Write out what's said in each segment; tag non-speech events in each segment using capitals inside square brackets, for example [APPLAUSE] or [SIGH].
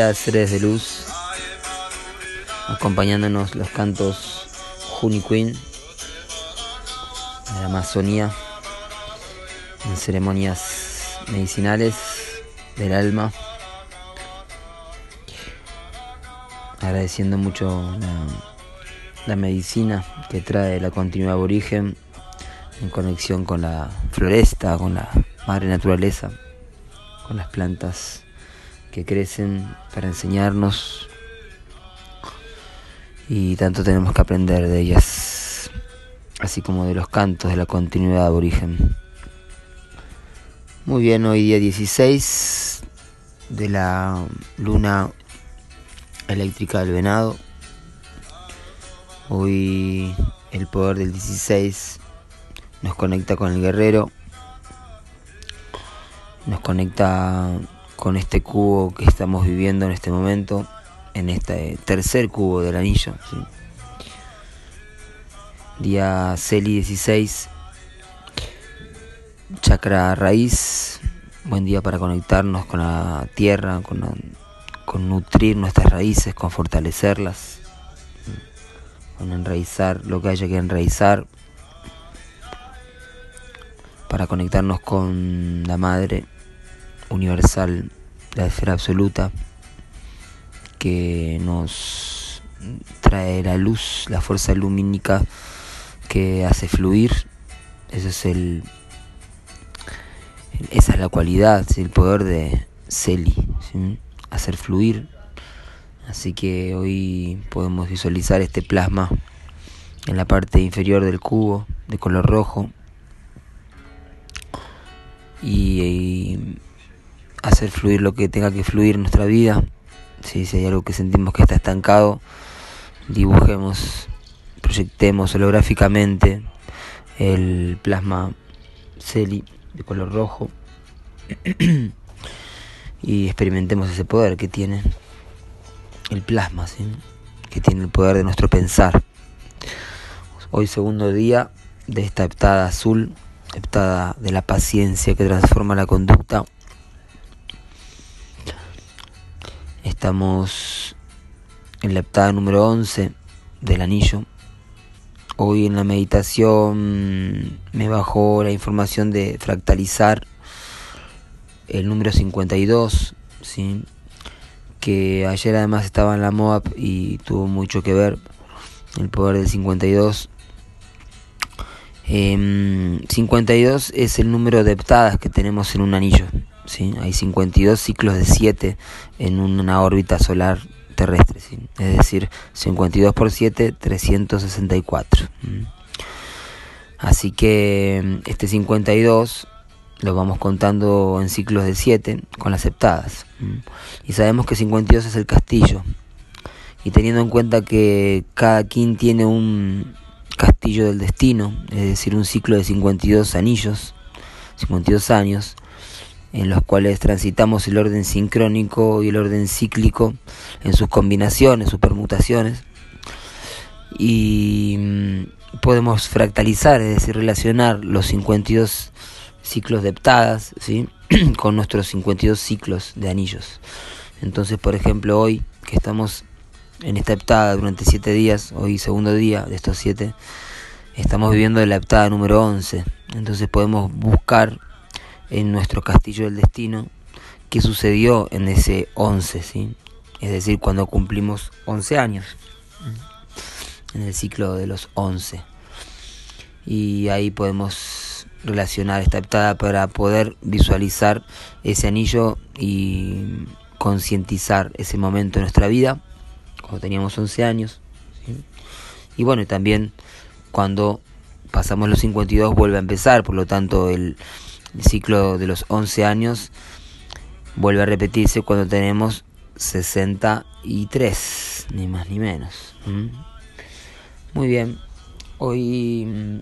día, seres de luz. Acompañándonos los cantos Juni Queen de la Amazonía en ceremonias medicinales del alma. Agradeciendo mucho la, la medicina que trae la continuidad aborigen en conexión con la floresta, con la madre naturaleza, con las plantas que crecen para enseñarnos y tanto tenemos que aprender de ellas, así como de los cantos de la continuidad aborigen. Muy bien, hoy día 16 de la luna eléctrica del venado. Hoy el poder del 16 nos conecta con el guerrero, nos conecta con este cubo que estamos viviendo en este momento, en este tercer cubo del anillo. Día Celi 16, chakra raíz, buen día para conectarnos con la tierra, con, con nutrir nuestras raíces, con fortalecerlas, con enraizar lo que haya que enraizar para conectarnos con la Madre Universal, la esfera absoluta, que nos trae la luz, la fuerza lumínica que hace fluir. Ese es el, esa es la cualidad, el poder de Celi, hacer fluir. Así que hoy podemos visualizar este plasma en la parte inferior del cubo de color rojo y, hacer fluir lo que tenga que fluir en nuestra vida. Si, hay algo que sentimos que está estancado, dibujemos, proyectemos holográficamente el plasma Celi de color rojo [CLEARS THROAT] y experimentemos ese poder que tiene el plasma, que tiene el poder de nuestro pensar. Hoy segundo día de esta heptada azul de la paciencia que transforma la conducta. Estamos en la heptada número 11 del anillo. Hoy en la meditación me bajó la información de fractalizar el número 52, ¿sí? que ayer además estaba en la MOAP y tuvo mucho que ver el poder del 52 52 em, es el número de heptadas que tenemos en un anillo. ¿Sí? Hay 52 ciclos de 7 en una órbita solar terrestre. Es decir, 52 por 7, 364. Así que este 52 lo vamos contando en ciclos de 7 con las heptadas. Y sabemos que 52 es el castillo. Y teniendo en cuenta que cada quien tiene un, castillo del destino, es decir, un ciclo de 52 anillos, 52 años, en los cuales transitamos el orden sincrónico y el orden cíclico en sus combinaciones, sus permutaciones, y mm, podemos fractalizar, es decir, relacionar los 52 ciclos de heptadas ¿sí? [CLEARS THROAT] con nuestros 52 ciclos de anillos. Entonces, por ejemplo, hoy que estamos en esta heptada durante siete días, hoy segundo día de estos siete, estamos viviendo la heptada número 11. Entonces podemos buscar en nuestro castillo del destino qué sucedió en ese 11, ¿sí? es decir, cuando cumplimos 11 años, en el ciclo de los 11. Y ahí podemos relacionar esta heptada para poder visualizar ese anillo y concientizar ese momento de nuestra vida cuando teníamos 11 años. Y bueno, también cuando pasamos los 52 vuelve a empezar, por lo tanto el, ciclo de los 11 años vuelve a repetirse cuando tenemos 63, ni más ni menos. Muy bien, hoy mm,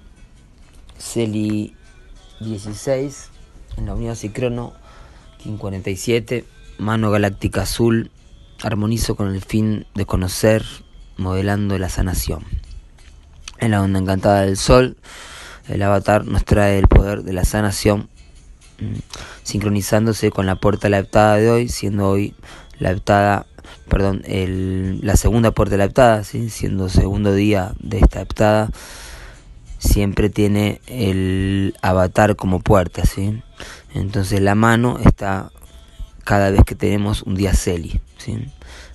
Celi 16 en la unidad Cicrono, King 47, mano galáctica azul, armonizo con el fin de conocer, modelando la sanación. En la onda encantada del sol, el avatar nos trae el poder de la sanación sincronizándose con la puerta leptada de hoy, siendo hoy la perdón, el, la segunda puerta de la heptada, ¿sí? siendo segundo día de esta heptada, siempre tiene el avatar como puerta, ¿sí? Entonces la mano está cada vez que tenemos un día celi, ¿sí?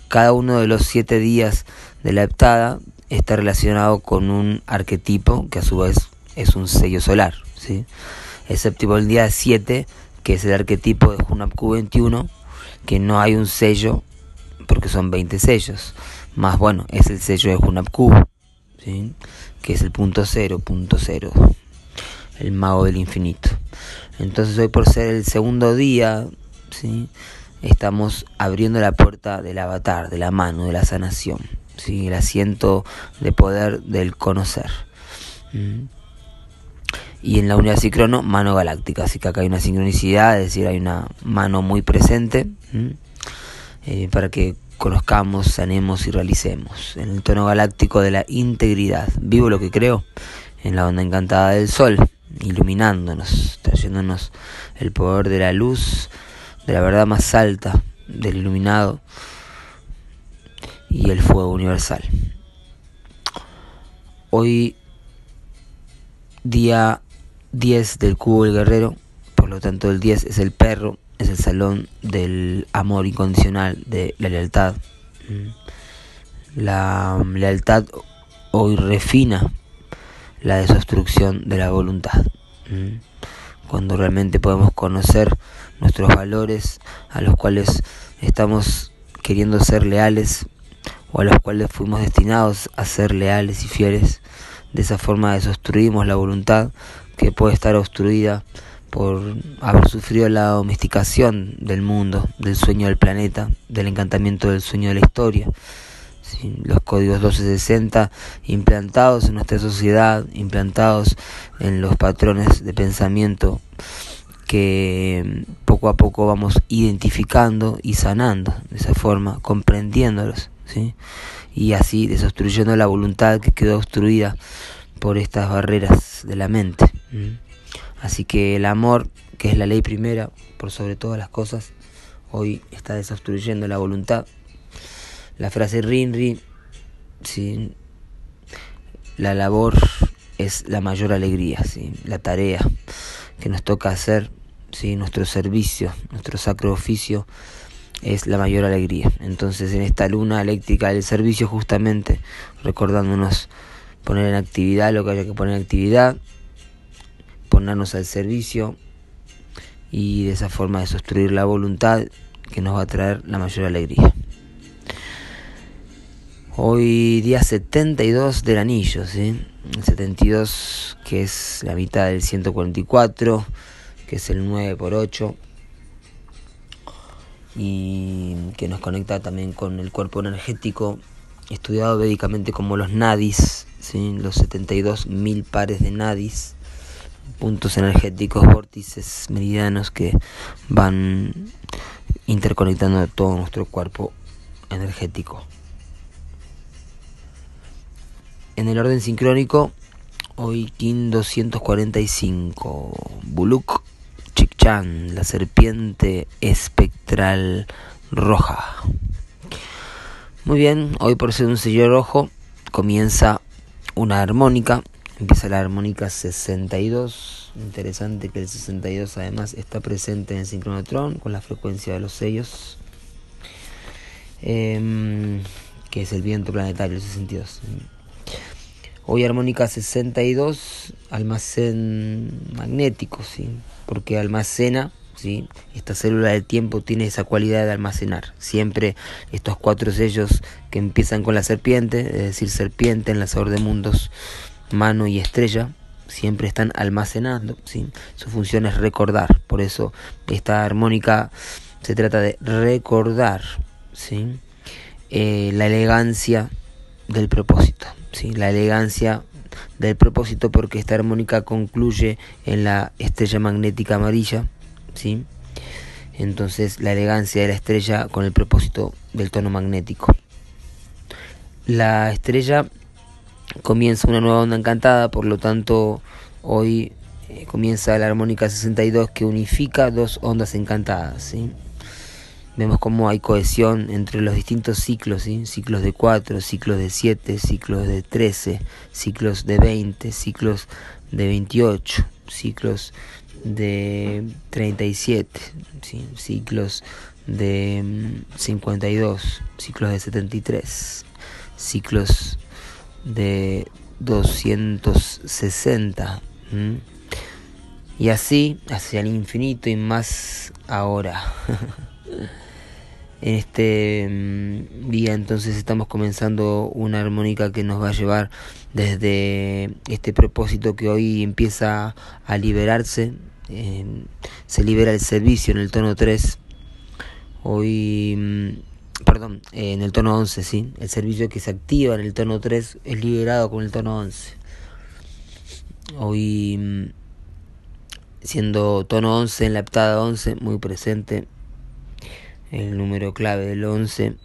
Cada uno de los siete días de la heptada está relacionado con un arquetipo que a su vez es un sello solar, ¿sí? Excepto el día 7, que es el arquetipo de Hunab Q21, que no hay un sello porque son 20 sellos. Más bueno, es el sello de Hunab Q, ¿sí? que es el punto cero, punto cero, el mago del infinito. Entonces hoy por ser el segundo día, ¿sí? estamos abriendo la puerta del avatar, de la mano, de la sanación, ¿sí? el asiento de poder del conocer. Y en la unidad sincrono, mano galáctica, así que acá hay una sincronicidad, es decir, hay una mano muy presente eh, para que conozcamos, sanemos y realicemos. En el tono galáctico de la integridad. Vivo lo que creo en la onda encantada del sol, iluminándonos, trayéndonos el poder de la luz, de la verdad más alta, del iluminado y el fuego universal. Hoy, día 10 del cubo del guerrero, por lo tanto el 10 es el perro, es el salón del amor incondicional, de la lealtad. La lealtad hoy refina la desobstrucción de la voluntad. Cuando realmente podemos conocer nuestros valores a los cuales estamos queriendo ser leales o a los cuales fuimos destinados a ser leales y fieles, de esa forma desobstruimos la voluntad que puede estar obstruida por haber sufrido la domesticación del mundo, del sueño del planeta, del encantamiento del sueño de la historia. los códigos 1260 implantados en nuestra sociedad, implantados en los patrones de pensamiento que poco a poco vamos identificando y sanando de esa forma, comprendiéndolos, ¿sí? y así desobstruyendo la voluntad que quedó obstruida por estas barreras de la mente. Así que el amor, que es la ley primera, por sobre todas las cosas, hoy está desobstruyendo la voluntad. La frase Rinri, ¿sí? la labor es la mayor alegría, ¿sí? la tarea que nos toca hacer, ¿sí? nuestro servicio, nuestro sacro oficio es la mayor alegría. Entonces en esta luna eléctrica del servicio justamente recordándonos poner en actividad lo que haya que poner en actividad, ponernos al servicio y de esa forma de sostruir la voluntad que nos va a traer la mayor alegría. Hoy día 72 del anillo, ¿sí? 72 que es la mitad del 144, que es el 9 por 8 y que nos conecta también con el cuerpo energético estudiado védicamente como los nadis, ¿sí? los 72 mil pares de nadis puntos energéticos, vórtices meridianos que van interconectando todo nuestro cuerpo energético. En el orden sincrónico, hoy King 245, Buluk Chikchan, la serpiente espectral roja. Muy bien, hoy por ser un sello rojo comienza una armónica Empieza la armónica 62. Interesante que el 62 además está presente en el sincronotron con la frecuencia de los sellos. Em, que es el viento planetario, el 62. Hoy armónica 62, almacén magnético, ¿sí? porque almacena, ¿sí? esta célula del tiempo tiene esa cualidad de almacenar. Siempre estos cuatro sellos que empiezan con la serpiente, es decir, serpiente, enlazador de mundos, mano y estrella siempre están almacenando, ¿sí? su función es recordar, por eso esta armónica se trata de recordar ¿sí? Eh, la elegancia del propósito, ¿sí? la elegancia del propósito porque esta armónica concluye en la estrella magnética amarilla, ¿sí? entonces la elegancia de la estrella con el propósito del tono magnético. La estrella comienza una nueva onda encantada, por lo tanto hoy eh, comienza la armónica 62 que unifica dos ondas encantadas. Vemos cómo hay cohesión entre los distintos ciclos, ciclos de 4, ciclos de 7, ciclos de 13, ciclos de 20, ciclos de 28, ciclos de 37, ¿sí? ciclos de 52, mm, ciclos de 73, ciclos de 260. Y así hacia el infinito y más ahora. [LAUGHS] en este mm, día entonces estamos comenzando una armónica que nos va a llevar desde este propósito que hoy empieza a liberarse. se libera el servicio en el tono 3. Hoy perdón, en el tono 11, ¿sí? El servicio que se activa en el tono 3 es liberado con el tono 11. Hoy, mm, siendo tono 11 en la heptada 11, muy presente, el número clave del 11,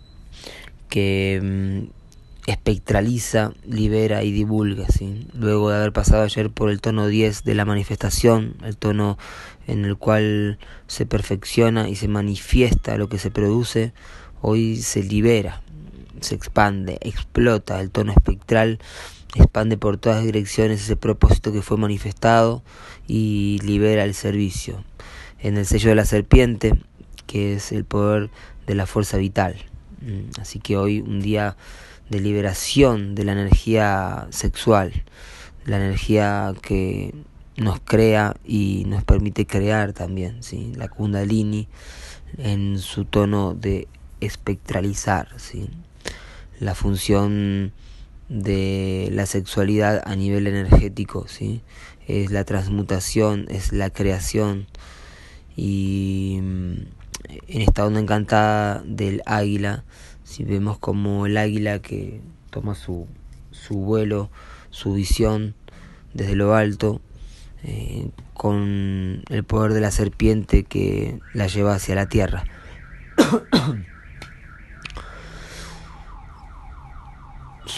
que mm, espectraliza, libera y divulga, ¿sí? Luego de haber pasado ayer por el tono 10 de la manifestación, el tono en el cual se perfecciona y se manifiesta lo que se produce, hoy se libera, se expande, explota el tono espectral, expande por todas direcciones ese propósito que fue manifestado y libera el servicio. En el sello de la serpiente, que es el poder de la fuerza vital. Mm, así que hoy un día de liberación de la energía sexual, la energía que nos crea y nos permite crear también, ¿sí? la kundalini en su tono de espectralizar ¿sí? la función de la sexualidad a nivel energético, ¿sí? es la transmutación, es la creación y mm, en esta onda encantada del águila, si vemos como el águila que toma su, su vuelo, su visión desde lo alto, eh, con el poder de la serpiente que la lleva hacia la tierra. [COUGHS]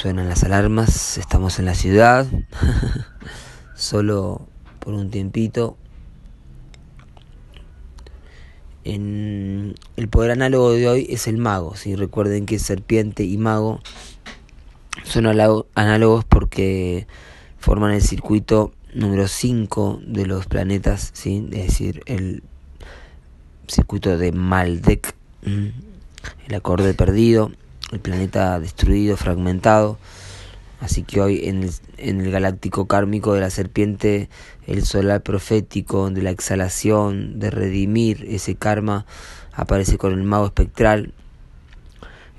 Suenan las alarmas, estamos en la ciudad, [LAUGHS] solo por un tiempito. El poder análogo de hoy es el mago, si recuerden que serpiente y mago son análogos porque forman el circuito número 5 de los planetas, ¿sí? es decir, el circuito de Maldek, el acorde perdido, el planeta destruido, fragmentado. Así que hoy en el, en el galáctico kármico de la serpiente, el solar profético de la exhalación, de redimir ese karma, aparece con el mago espectral.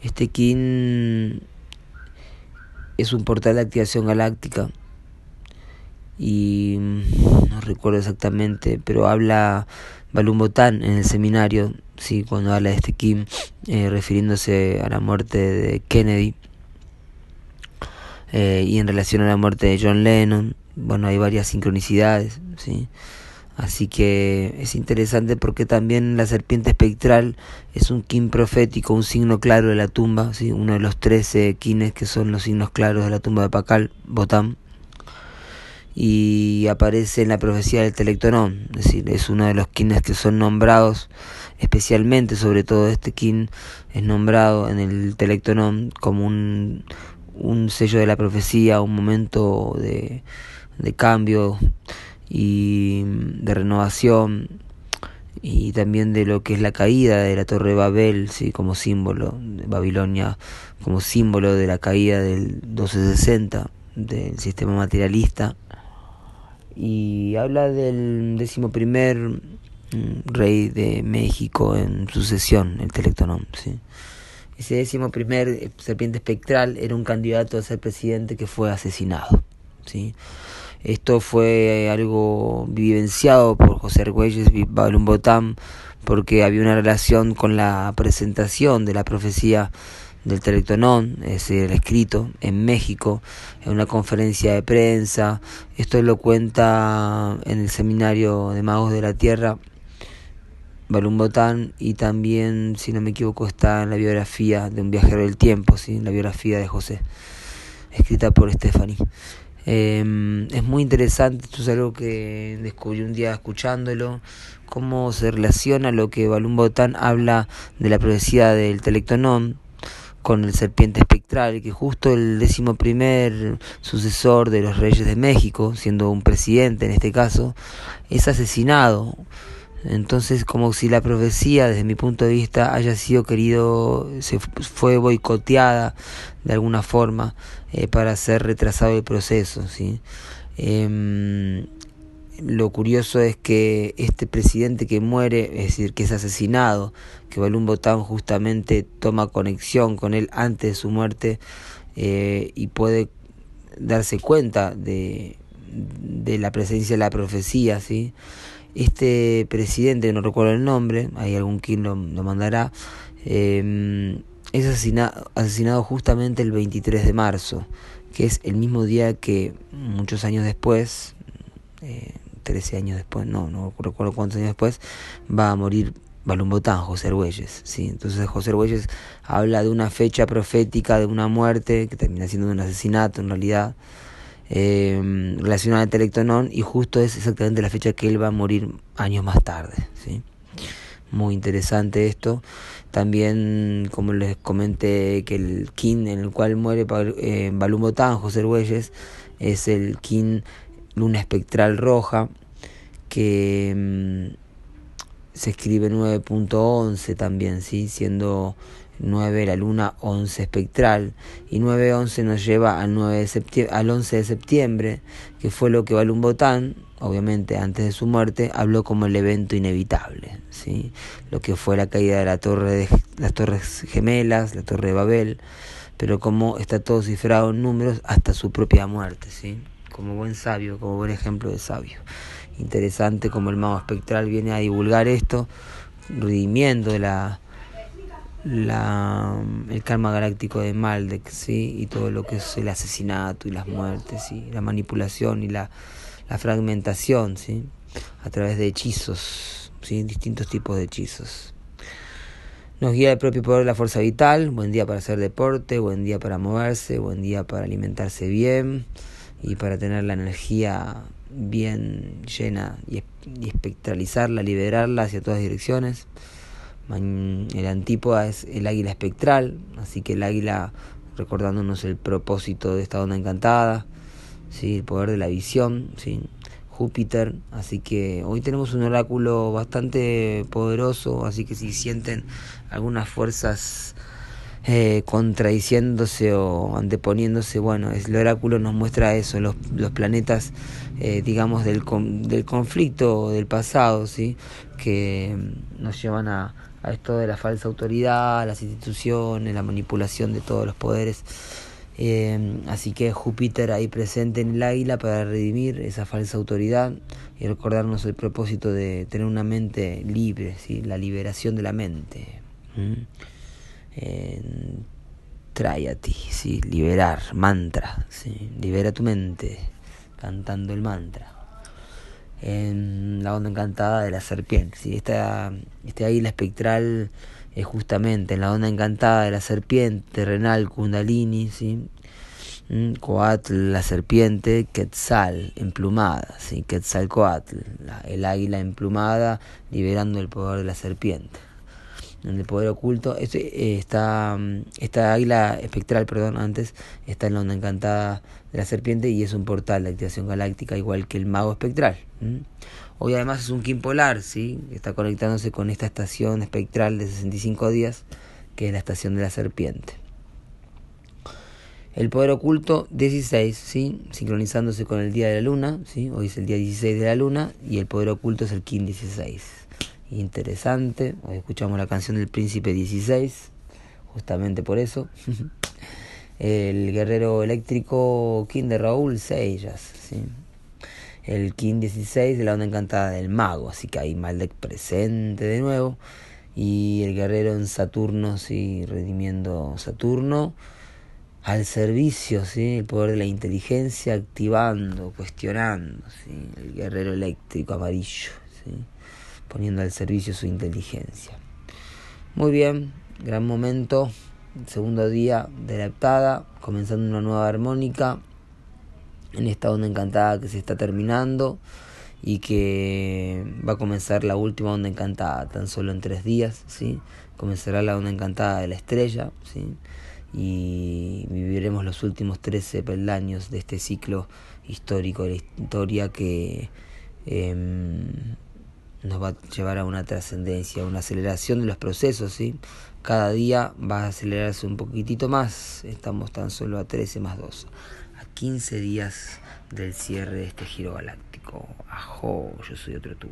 Este kin es un portal de activación galáctica y no recuerdo exactamente, pero habla Balumbotán en el seminario sí, cuando habla de este Kim, eh, refiriéndose a la muerte de Kennedy eh, y en relación a la muerte de John Lennon, bueno, hay varias sincronicidades, sí. Así que es interesante porque también la serpiente espectral es un Kim profético, un signo claro de la tumba, ¿sí? uno de los trece Kines que son los signos claros de la tumba de Pacal, Botam y aparece en la profecía del Telectonón, es decir, es uno de los Kines que son nombrados especialmente sobre todo este kin es nombrado en el Telectonón como un, un sello de la profecía, un momento de, de cambio y de renovación y también de lo que es la caída de la torre de Babel, ¿sí? como símbolo de Babilonia, como símbolo de la caída del 1260 del sistema materialista y habla del décimo primer rey de México en sucesión, el Telectonón. ¿sí? Ese décimo primer eh, serpiente espectral era un candidato a ser presidente que fue asesinado. ¿sí? Esto fue algo vivenciado por José Argüelles y Botán porque había una relación con la presentación de la profecía del Telectonón, es el escrito, en México, en una conferencia de prensa. Esto lo cuenta en el seminario de Magos de la Tierra Balumbotán y también, si no me equivoco, está en la biografía de un viajero del tiempo, ¿sí? la biografía de José, escrita por Stephanie. Em, es muy interesante, esto es algo que descubrí un día escuchándolo, cómo se relaciona lo que Balún Botán habla de la profecía del Telectonón con el serpiente espectral, que justo el décimo primer sucesor de los reyes de México, siendo un presidente en este caso, es asesinado. Entonces, como si la profecía, desde mi punto de vista, haya sido querido, se fue boicoteada de alguna forma eh, para ser retrasado el proceso. ¿sí? Em, lo curioso es que este presidente que muere, es decir, que es asesinado, que Balún Botán justamente toma conexión con él antes de su muerte eh, y puede darse cuenta de, de la presencia de la profecía, ¿sí? Este presidente, no recuerdo el nombre, hay algún quien lo, mandará, eh, es asesinado, asesinado justamente el 23 de marzo, que es el mismo día que muchos años después, eh, 13 años después, no, no recuerdo cuántos años después, va a morir Balumbotán, José Argüelles. ¿sí? Entonces José Argüelles habla de una fecha profética de una muerte, que termina siendo un asesinato en realidad, eh, relacionada al Telectonón y justo es exactamente la fecha que él va a morir años más tarde. ¿sí? Muy interesante esto. También, como les comenté, que el kin en el cual muere eh, Balumbotán, José Argüelles, es el kin luna espectral roja, que mm, se escribe 9.11 también, ¿sí? siendo 9 la luna 11 espectral y 9.11 nos lleva al, 9 de septiembre, al 11 de septiembre que fue lo que Balún Botán obviamente antes de su muerte habló como el evento inevitable ¿sí? lo que fue la caída de la torre de las torres gemelas la torre de Babel pero como está todo cifrado en números hasta su propia muerte ¿sí? Como buen sabio como buen ejemplo de sabio interesante como el mago espectral viene a divulgar esto redimiendo la la, el karma galáctico de Maldek, ¿sí? y todo lo que es el asesinato y las muertes, ¿sí? la manipulación y la, la fragmentación, ¿sí? a través de hechizos, ¿sí? distintos tipos de hechizos. Nos guía el propio poder de la fuerza vital, buen día para hacer deporte, buen día para moverse, buen día para alimentarse bien y para tener la energía bien llena y, y espectralizarla, liberarla hacia todas direcciones. El antípoda es el águila espectral, así que el águila recordándonos el propósito de esta onda encantada, ¿sí? el poder de la visión, ¿sí? Júpiter, así que hoy tenemos un oráculo bastante poderoso, así que si sienten algunas fuerzas eh, contradiciéndose o anteponiéndose, bueno, el oráculo nos muestra eso, los, los planetas, eh, digamos, del, del conflicto del pasado, ¿sí? que nos llevan a, a esto de la falsa autoridad, las instituciones, la manipulación de todos los poderes. Eh, así que Júpiter ahí presente en el águila para redimir esa falsa autoridad y recordarnos el propósito de tener una mente libre, ¿sí? la liberación de la mente. ¿Mm? Ti, ¿sí? liberar, mantra, libera tu mente cantando el mantra en la onda encantada de la serpiente. ¿sí? Esta, este águila espectral es justamente en la onda encantada de la serpiente, renal, kundalini, ¿sí? Mm, Coatl, la serpiente, Quetzal, emplumada, ¿sí? Quetzalcoatl, el águila emplumada, liberando el poder de la serpiente en el poder oculto. Este, está, mm, esta águila espectral, perdón, antes, está en la onda encantada de la serpiente y es un portal de activación galáctica igual que el mago espectral. Hoy además es un Kim polar, ¿sí? está conectándose con esta estación espectral de 65 días, que es la estación de la serpiente. El poder oculto 16, ¿sí? sincronizándose con el día de la luna, ¿sí? hoy es el día 16 de la luna y el poder oculto es el Kim 16 interesante. Hoy escuchamos la canción del Príncipe 16, justamente por eso. [LAUGHS] el guerrero eléctrico King de Raúl Seyas, ¿sí? el King 16 de la onda encantada del mago, así que ahí Maldek presente de nuevo. Y el guerrero en Saturno, sí, redimiendo Saturno al servicio, ¿sí? el poder de la inteligencia activando, cuestionando, ¿sí? el guerrero eléctrico amarillo. ¿sí? Poniendo al servicio su inteligencia. Muy bien, gran momento, segundo día de la heptada, comenzando una nueva armónica en esta onda encantada que se está terminando y que va a comenzar la última onda encantada tan solo en tres días, ¿sí? Comenzará la onda encantada de la estrella, ¿sí? Y viviremos los últimos 13 peldaños de este ciclo histórico de la historia que em, nos va a llevar a una trascendencia, una aceleración de los procesos, ¿sí? Cada día va a acelerarse un poquitito más, estamos tan solo a 13 más 2, a 15 días del cierre de este giro galáctico. Ajo, yo soy otro tú.